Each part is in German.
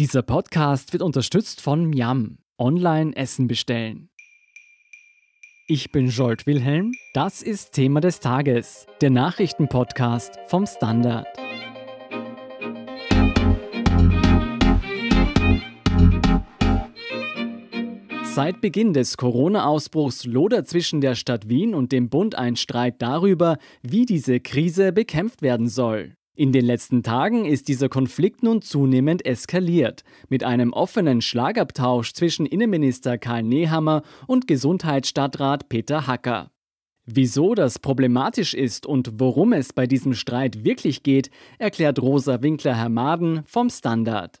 Dieser Podcast wird unterstützt von Miam. Online Essen bestellen. Ich bin Jolt Wilhelm. Das ist Thema des Tages, der Nachrichtenpodcast vom Standard. Seit Beginn des Corona-Ausbruchs lodert zwischen der Stadt Wien und dem Bund ein Streit darüber, wie diese Krise bekämpft werden soll. In den letzten Tagen ist dieser Konflikt nun zunehmend eskaliert, mit einem offenen Schlagabtausch zwischen Innenminister Karl Nehammer und Gesundheitsstadtrat Peter Hacker. Wieso das problematisch ist und worum es bei diesem Streit wirklich geht, erklärt Rosa Winkler-Hermaden vom Standard.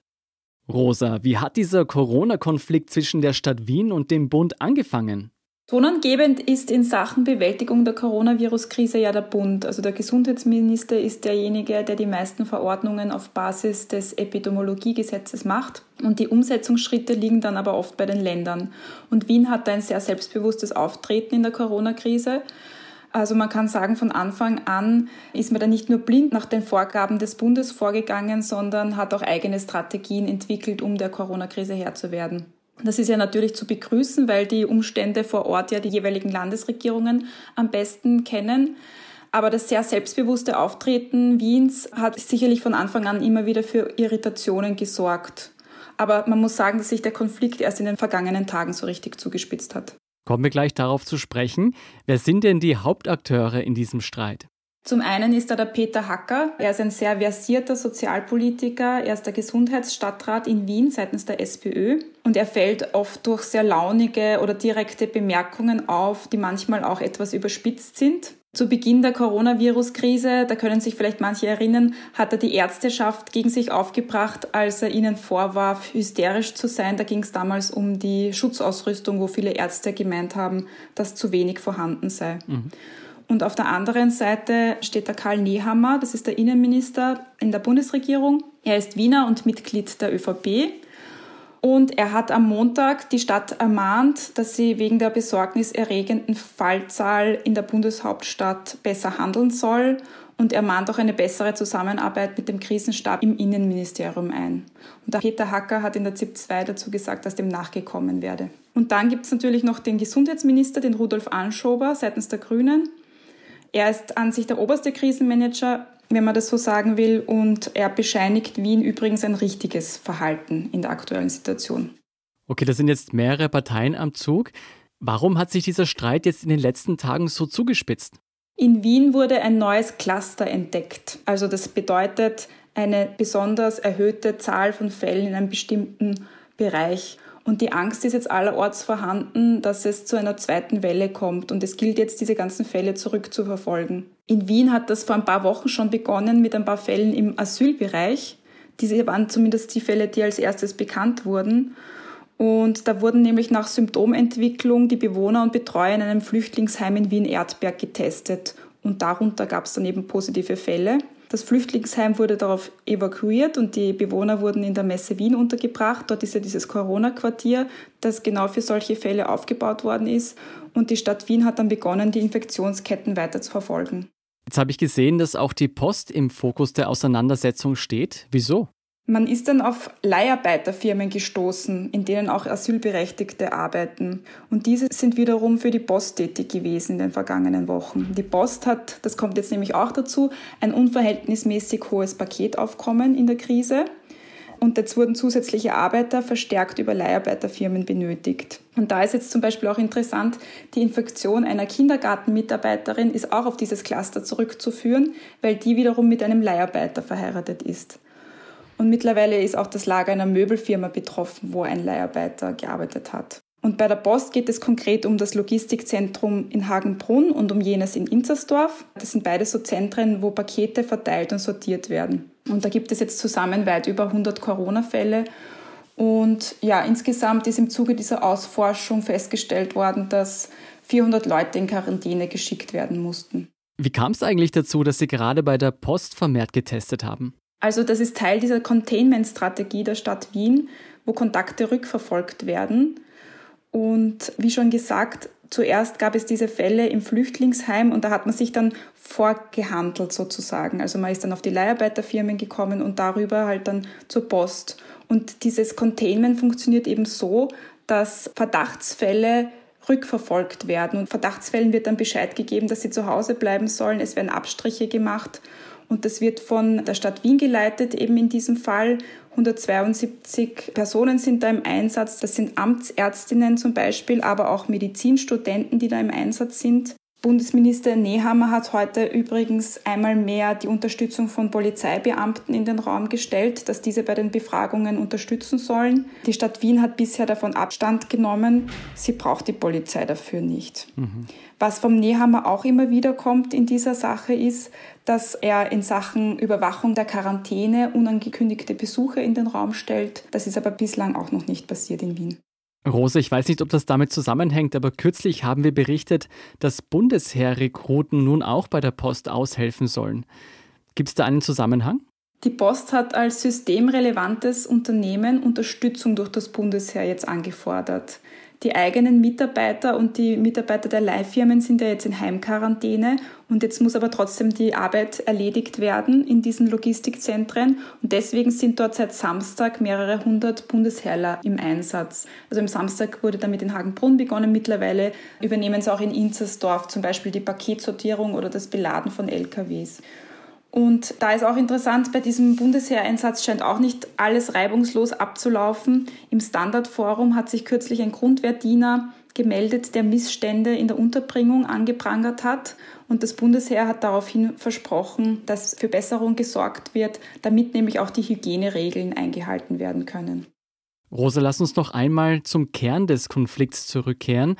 Rosa, wie hat dieser Corona-Konflikt zwischen der Stadt Wien und dem Bund angefangen? Tonangebend ist in Sachen Bewältigung der Coronavirus-Krise ja der Bund. Also der Gesundheitsminister ist derjenige, der die meisten Verordnungen auf Basis des Epidemiologiegesetzes macht. Und die Umsetzungsschritte liegen dann aber oft bei den Ländern. Und Wien hat ein sehr selbstbewusstes Auftreten in der Corona-Krise. Also man kann sagen, von Anfang an ist man da nicht nur blind nach den Vorgaben des Bundes vorgegangen, sondern hat auch eigene Strategien entwickelt, um der Corona-Krise Herr zu werden. Das ist ja natürlich zu begrüßen, weil die Umstände vor Ort ja die jeweiligen Landesregierungen am besten kennen. Aber das sehr selbstbewusste Auftreten Wiens hat sicherlich von Anfang an immer wieder für Irritationen gesorgt. Aber man muss sagen, dass sich der Konflikt erst in den vergangenen Tagen so richtig zugespitzt hat. Kommen wir gleich darauf zu sprechen. Wer sind denn die Hauptakteure in diesem Streit? Zum einen ist da der Peter Hacker. Er ist ein sehr versierter Sozialpolitiker. Er ist der Gesundheitsstadtrat in Wien seitens der SPÖ. Und er fällt oft durch sehr launige oder direkte Bemerkungen auf, die manchmal auch etwas überspitzt sind. Zu Beginn der Coronavirus-Krise, da können sich vielleicht manche erinnern, hat er die Ärzteschaft gegen sich aufgebracht, als er ihnen vorwarf, hysterisch zu sein. Da ging es damals um die Schutzausrüstung, wo viele Ärzte gemeint haben, dass zu wenig vorhanden sei. Mhm. Und auf der anderen Seite steht der Karl Nehammer, das ist der Innenminister in der Bundesregierung. Er ist Wiener und Mitglied der ÖVP. Und er hat am Montag die Stadt ermahnt, dass sie wegen der besorgniserregenden Fallzahl in der Bundeshauptstadt besser handeln soll. Und er mahnt auch eine bessere Zusammenarbeit mit dem Krisenstab im Innenministerium ein. Und der Peter Hacker hat in der ZIP 2 dazu gesagt, dass dem nachgekommen werde. Und dann gibt es natürlich noch den Gesundheitsminister, den Rudolf Anschober seitens der Grünen. Er ist an sich der oberste Krisenmanager, wenn man das so sagen will, und er bescheinigt Wien übrigens ein richtiges Verhalten in der aktuellen Situation. Okay, das sind jetzt mehrere Parteien am Zug. Warum hat sich dieser Streit jetzt in den letzten Tagen so zugespitzt? In Wien wurde ein neues Cluster entdeckt. Also das bedeutet eine besonders erhöhte Zahl von Fällen in einem bestimmten Bereich. Und die Angst ist jetzt allerorts vorhanden, dass es zu einer zweiten Welle kommt. Und es gilt jetzt, diese ganzen Fälle zurückzuverfolgen. In Wien hat das vor ein paar Wochen schon begonnen mit ein paar Fällen im Asylbereich. Diese waren zumindest die Fälle, die als erstes bekannt wurden. Und da wurden nämlich nach Symptomentwicklung die Bewohner und Betreuer in einem Flüchtlingsheim in Wien-Erdberg getestet. Und darunter gab es dann eben positive Fälle. Das Flüchtlingsheim wurde darauf evakuiert und die Bewohner wurden in der Messe Wien untergebracht. Dort ist ja dieses Corona-Quartier, das genau für solche Fälle aufgebaut worden ist. Und die Stadt Wien hat dann begonnen, die Infektionsketten weiter zu verfolgen. Jetzt habe ich gesehen, dass auch die Post im Fokus der Auseinandersetzung steht. Wieso? Man ist dann auf Leiharbeiterfirmen gestoßen, in denen auch Asylberechtigte arbeiten. Und diese sind wiederum für die Post tätig gewesen in den vergangenen Wochen. Die Post hat, das kommt jetzt nämlich auch dazu, ein unverhältnismäßig hohes Paketaufkommen in der Krise. Und jetzt wurden zusätzliche Arbeiter verstärkt über Leiharbeiterfirmen benötigt. Und da ist jetzt zum Beispiel auch interessant, die Infektion einer Kindergartenmitarbeiterin ist auch auf dieses Cluster zurückzuführen, weil die wiederum mit einem Leiharbeiter verheiratet ist. Und mittlerweile ist auch das Lager einer Möbelfirma betroffen, wo ein Leiharbeiter gearbeitet hat. Und bei der Post geht es konkret um das Logistikzentrum in Hagenbrunn und um jenes in Inzersdorf. Das sind beide so Zentren, wo Pakete verteilt und sortiert werden. Und da gibt es jetzt zusammen weit über 100 Corona-Fälle. Und ja, insgesamt ist im Zuge dieser Ausforschung festgestellt worden, dass 400 Leute in Quarantäne geschickt werden mussten. Wie kam es eigentlich dazu, dass Sie gerade bei der Post vermehrt getestet haben? Also das ist Teil dieser Containment-Strategie der Stadt Wien, wo Kontakte rückverfolgt werden. Und wie schon gesagt, zuerst gab es diese Fälle im Flüchtlingsheim und da hat man sich dann vorgehandelt sozusagen. Also man ist dann auf die Leiharbeiterfirmen gekommen und darüber halt dann zur Post. Und dieses Containment funktioniert eben so, dass Verdachtsfälle rückverfolgt werden. Und Verdachtsfällen wird dann Bescheid gegeben, dass sie zu Hause bleiben sollen. Es werden Abstriche gemacht. Und das wird von der Stadt Wien geleitet, eben in diesem Fall. 172 Personen sind da im Einsatz. Das sind Amtsärztinnen zum Beispiel, aber auch Medizinstudenten, die da im Einsatz sind. Bundesminister Nehammer hat heute übrigens einmal mehr die Unterstützung von Polizeibeamten in den Raum gestellt, dass diese bei den Befragungen unterstützen sollen. Die Stadt Wien hat bisher davon Abstand genommen. Sie braucht die Polizei dafür nicht. Mhm. Was vom Nehammer auch immer wieder kommt in dieser Sache ist, dass er in Sachen Überwachung der Quarantäne unangekündigte Besuche in den Raum stellt. Das ist aber bislang auch noch nicht passiert in Wien. Rose, ich weiß nicht, ob das damit zusammenhängt, aber kürzlich haben wir berichtet, dass Bundesheerrekruten nun auch bei der Post aushelfen sollen. Gibt es da einen Zusammenhang? Die Post hat als systemrelevantes Unternehmen Unterstützung durch das Bundesheer jetzt angefordert. Die eigenen Mitarbeiter und die Mitarbeiter der Leihfirmen sind ja jetzt in Heimquarantäne und jetzt muss aber trotzdem die Arbeit erledigt werden in diesen Logistikzentren und deswegen sind dort seit Samstag mehrere hundert Bundesheerler im Einsatz. Also am Samstag wurde damit in Hagenbrunn begonnen, mittlerweile übernehmen sie auch in Inzersdorf zum Beispiel die Paketsortierung oder das Beladen von LKWs. Und da ist auch interessant, bei diesem Bundesheereinsatz scheint auch nicht alles reibungslos abzulaufen. Im Standardforum hat sich kürzlich ein Grundwehrdiener gemeldet, der Missstände in der Unterbringung angeprangert hat. Und das Bundesheer hat daraufhin versprochen, dass für Besserung gesorgt wird, damit nämlich auch die Hygieneregeln eingehalten werden können. Rosa, lass uns noch einmal zum Kern des Konflikts zurückkehren.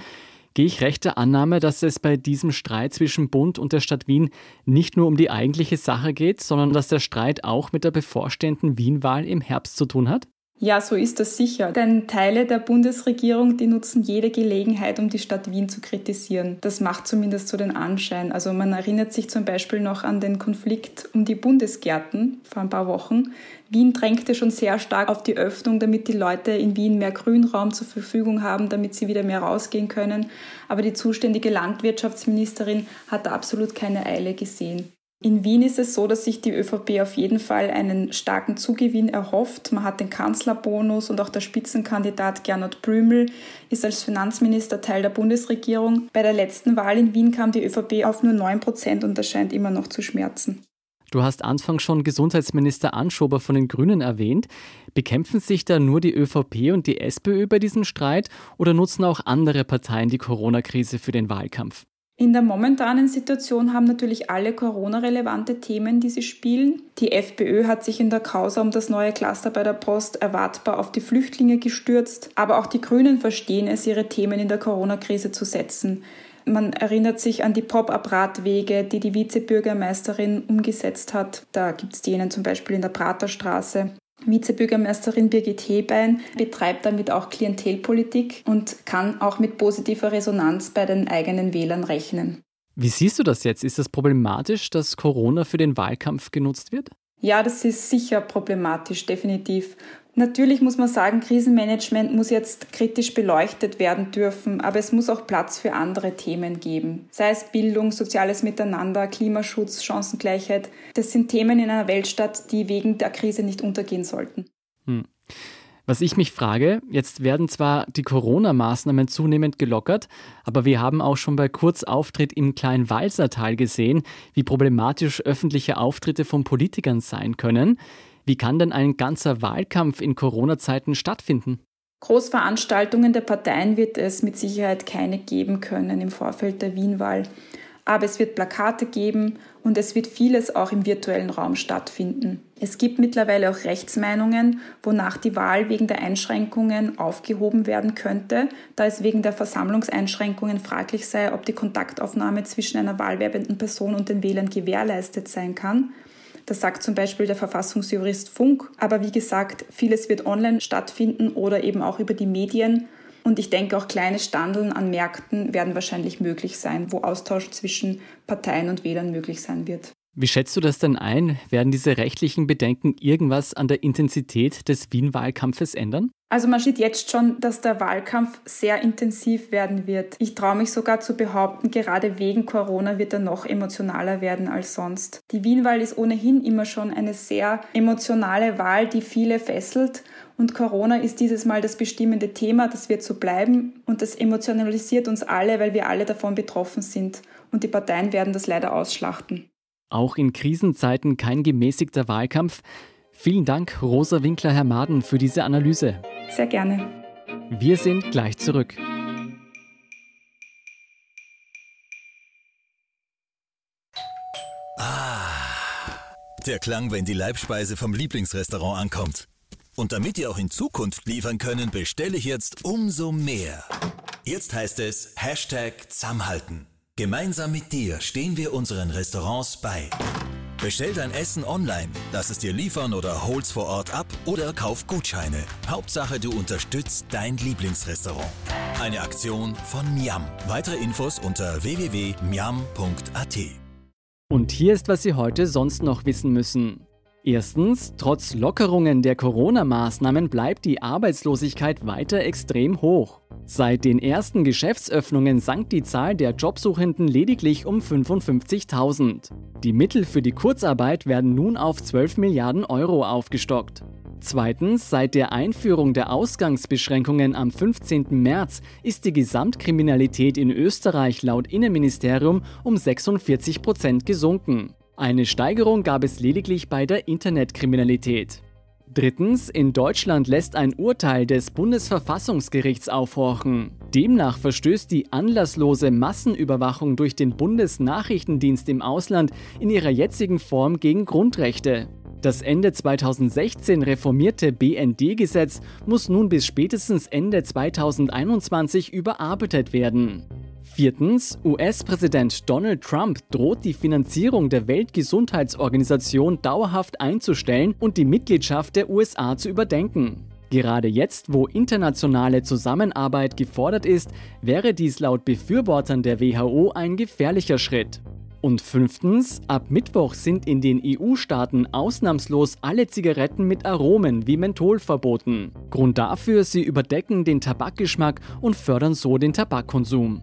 Gehe ich recht der Annahme, dass es bei diesem Streit zwischen Bund und der Stadt Wien nicht nur um die eigentliche Sache geht, sondern dass der Streit auch mit der bevorstehenden Wien-Wahl im Herbst zu tun hat? Ja, so ist das sicher. Denn Teile der Bundesregierung, die nutzen jede Gelegenheit, um die Stadt Wien zu kritisieren. Das macht zumindest so den Anschein. Also man erinnert sich zum Beispiel noch an den Konflikt um die Bundesgärten vor ein paar Wochen. Wien drängte schon sehr stark auf die Öffnung, damit die Leute in Wien mehr Grünraum zur Verfügung haben, damit sie wieder mehr rausgehen können. Aber die zuständige Landwirtschaftsministerin hat da absolut keine Eile gesehen. In Wien ist es so, dass sich die ÖVP auf jeden Fall einen starken Zugewinn erhofft. Man hat den Kanzlerbonus und auch der Spitzenkandidat Gernot Blümel ist als Finanzminister Teil der Bundesregierung. Bei der letzten Wahl in Wien kam die ÖVP auf nur 9 Prozent und das scheint immer noch zu schmerzen. Du hast anfangs schon Gesundheitsminister Anschober von den Grünen erwähnt. Bekämpfen sich da nur die ÖVP und die SPÖ bei diesem Streit oder nutzen auch andere Parteien die Corona-Krise für den Wahlkampf? In der momentanen Situation haben natürlich alle Corona-relevante Themen, die sie spielen. Die FPÖ hat sich in der Causa um das neue Cluster bei der Post erwartbar auf die Flüchtlinge gestürzt, aber auch die Grünen verstehen es, ihre Themen in der Corona-Krise zu setzen. Man erinnert sich an die Pop-up-Radwege, die die Vizebürgermeisterin umgesetzt hat. Da gibt es denen zum Beispiel in der Praterstraße. Vizebürgermeisterin Birgit Hebein betreibt damit auch Klientelpolitik und kann auch mit positiver Resonanz bei den eigenen Wählern rechnen. Wie siehst du das jetzt? Ist es das problematisch, dass Corona für den Wahlkampf genutzt wird? Ja, das ist sicher problematisch, definitiv. Natürlich muss man sagen, Krisenmanagement muss jetzt kritisch beleuchtet werden dürfen, aber es muss auch Platz für andere Themen geben. Sei es Bildung, soziales Miteinander, Klimaschutz, Chancengleichheit. Das sind Themen in einer Weltstadt, die wegen der Krise nicht untergehen sollten. Hm. Was ich mich frage, jetzt werden zwar die Corona-Maßnahmen zunehmend gelockert, aber wir haben auch schon bei Kurzauftritt im kleinen Walsertal gesehen, wie problematisch öffentliche Auftritte von Politikern sein können. Wie kann denn ein ganzer Wahlkampf in Corona-Zeiten stattfinden? Großveranstaltungen der Parteien wird es mit Sicherheit keine geben können im Vorfeld der Wien-Wahl. Aber es wird Plakate geben und es wird vieles auch im virtuellen Raum stattfinden. Es gibt mittlerweile auch Rechtsmeinungen, wonach die Wahl wegen der Einschränkungen aufgehoben werden könnte, da es wegen der Versammlungseinschränkungen fraglich sei, ob die Kontaktaufnahme zwischen einer wahlwerbenden Person und den Wählern gewährleistet sein kann. Das sagt zum Beispiel der Verfassungsjurist Funk. Aber wie gesagt, vieles wird online stattfinden oder eben auch über die Medien. Und ich denke, auch kleine Standeln an Märkten werden wahrscheinlich möglich sein, wo Austausch zwischen Parteien und Wählern möglich sein wird. Wie schätzt du das denn ein? Werden diese rechtlichen Bedenken irgendwas an der Intensität des Wien-Wahlkampfes ändern? Also man sieht jetzt schon, dass der Wahlkampf sehr intensiv werden wird. Ich traue mich sogar zu behaupten, gerade wegen Corona wird er noch emotionaler werden als sonst. Die Wien-Wahl ist ohnehin immer schon eine sehr emotionale Wahl, die viele fesselt. Und Corona ist dieses Mal das bestimmende Thema, das wird so bleiben. Und das emotionalisiert uns alle, weil wir alle davon betroffen sind. Und die Parteien werden das leider ausschlachten. Auch in Krisenzeiten kein gemäßigter Wahlkampf. Vielen Dank, Rosa Winkler-Herr für diese Analyse. Sehr gerne. Wir sind gleich zurück. Ah, der Klang, wenn die Leibspeise vom Lieblingsrestaurant ankommt. Und damit ihr auch in Zukunft liefern können, bestelle ich jetzt umso mehr. Jetzt heißt es Hashtag Zusammenhalten. Gemeinsam mit dir stehen wir unseren Restaurants bei. Bestell dein Essen online, lass es dir liefern oder hol's vor Ort ab oder kauf Gutscheine. Hauptsache, du unterstützt dein Lieblingsrestaurant. Eine Aktion von Miam. Weitere Infos unter www.miam.at. Und hier ist, was Sie heute sonst noch wissen müssen. Erstens, trotz Lockerungen der Corona-Maßnahmen bleibt die Arbeitslosigkeit weiter extrem hoch. Seit den ersten Geschäftsöffnungen sank die Zahl der Jobsuchenden lediglich um 55.000. Die Mittel für die Kurzarbeit werden nun auf 12 Milliarden Euro aufgestockt. Zweitens, seit der Einführung der Ausgangsbeschränkungen am 15. März ist die Gesamtkriminalität in Österreich laut Innenministerium um 46 Prozent gesunken. Eine Steigerung gab es lediglich bei der Internetkriminalität. Drittens, in Deutschland lässt ein Urteil des Bundesverfassungsgerichts aufhorchen. Demnach verstößt die anlasslose Massenüberwachung durch den Bundesnachrichtendienst im Ausland in ihrer jetzigen Form gegen Grundrechte. Das Ende 2016 reformierte BND-Gesetz muss nun bis spätestens Ende 2021 überarbeitet werden. Viertens, US-Präsident Donald Trump droht die Finanzierung der Weltgesundheitsorganisation dauerhaft einzustellen und die Mitgliedschaft der USA zu überdenken. Gerade jetzt, wo internationale Zusammenarbeit gefordert ist, wäre dies laut Befürwortern der WHO ein gefährlicher Schritt. Und fünftens, ab Mittwoch sind in den EU-Staaten ausnahmslos alle Zigaretten mit Aromen wie Menthol verboten. Grund dafür, sie überdecken den Tabakgeschmack und fördern so den Tabakkonsum.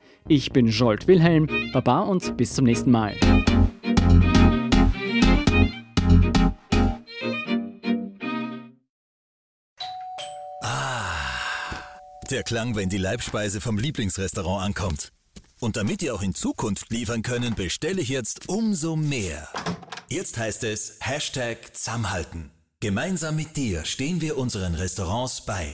Ich bin Jolt Wilhelm, Baba und bis zum nächsten Mal. Ah, der Klang, wenn die Leibspeise vom Lieblingsrestaurant ankommt. Und damit ihr auch in Zukunft liefern können, bestelle ich jetzt umso mehr. Jetzt heißt es Hashtag Zusammenhalten. Gemeinsam mit dir stehen wir unseren Restaurants bei.